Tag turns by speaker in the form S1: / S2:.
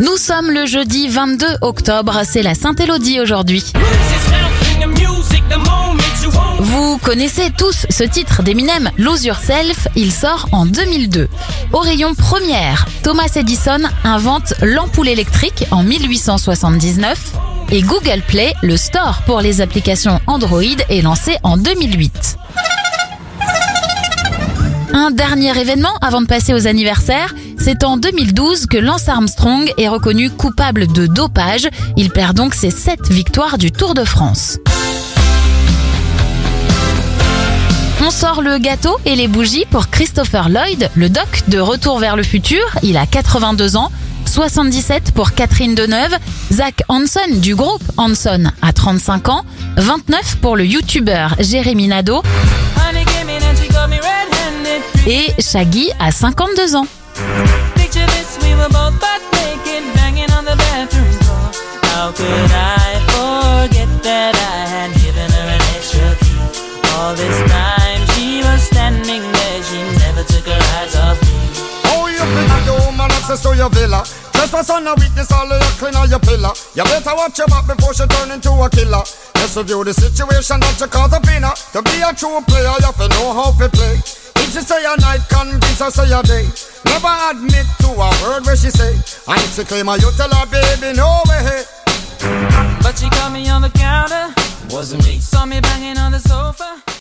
S1: Nous sommes le jeudi 22 octobre, c'est la Sainte-Élodie aujourd'hui. Vous connaissez tous ce titre d'Eminem, Lose Yourself, il sort en 2002. Au rayon première, Thomas Edison invente l'ampoule électrique en 1879 et Google Play, le store pour les applications Android, est lancé en 2008. Un dernier événement avant de passer aux anniversaires, c'est en 2012 que Lance Armstrong est reconnu coupable de dopage. Il perd donc ses 7 victoires du Tour de France. On sort le gâteau et les bougies pour Christopher Lloyd, le doc de Retour vers le futur. Il a 82 ans. 77 pour Catherine Deneuve, Zach Hanson du groupe Hanson a 35 ans, 29 pour le youtubeur Jérémy Nadeau et Shaggy a 52 ans.
S2: Access to your villa. Trespass on a weakness, all this time she was standing there, she never took her eyes off me.
S3: How are you playing at home, man? Just so your villa. Just for some of your clean on your pillar. You better watch your back before she turn into a killer. Let's review the situation that you up in her. To be a true player, you have to know how to play. If she say a night, convince her say a day. Never admit to a word where she say. And if she claim her, you tell her, baby, no way.
S2: Wasn't me. Saw me banging on the sofa.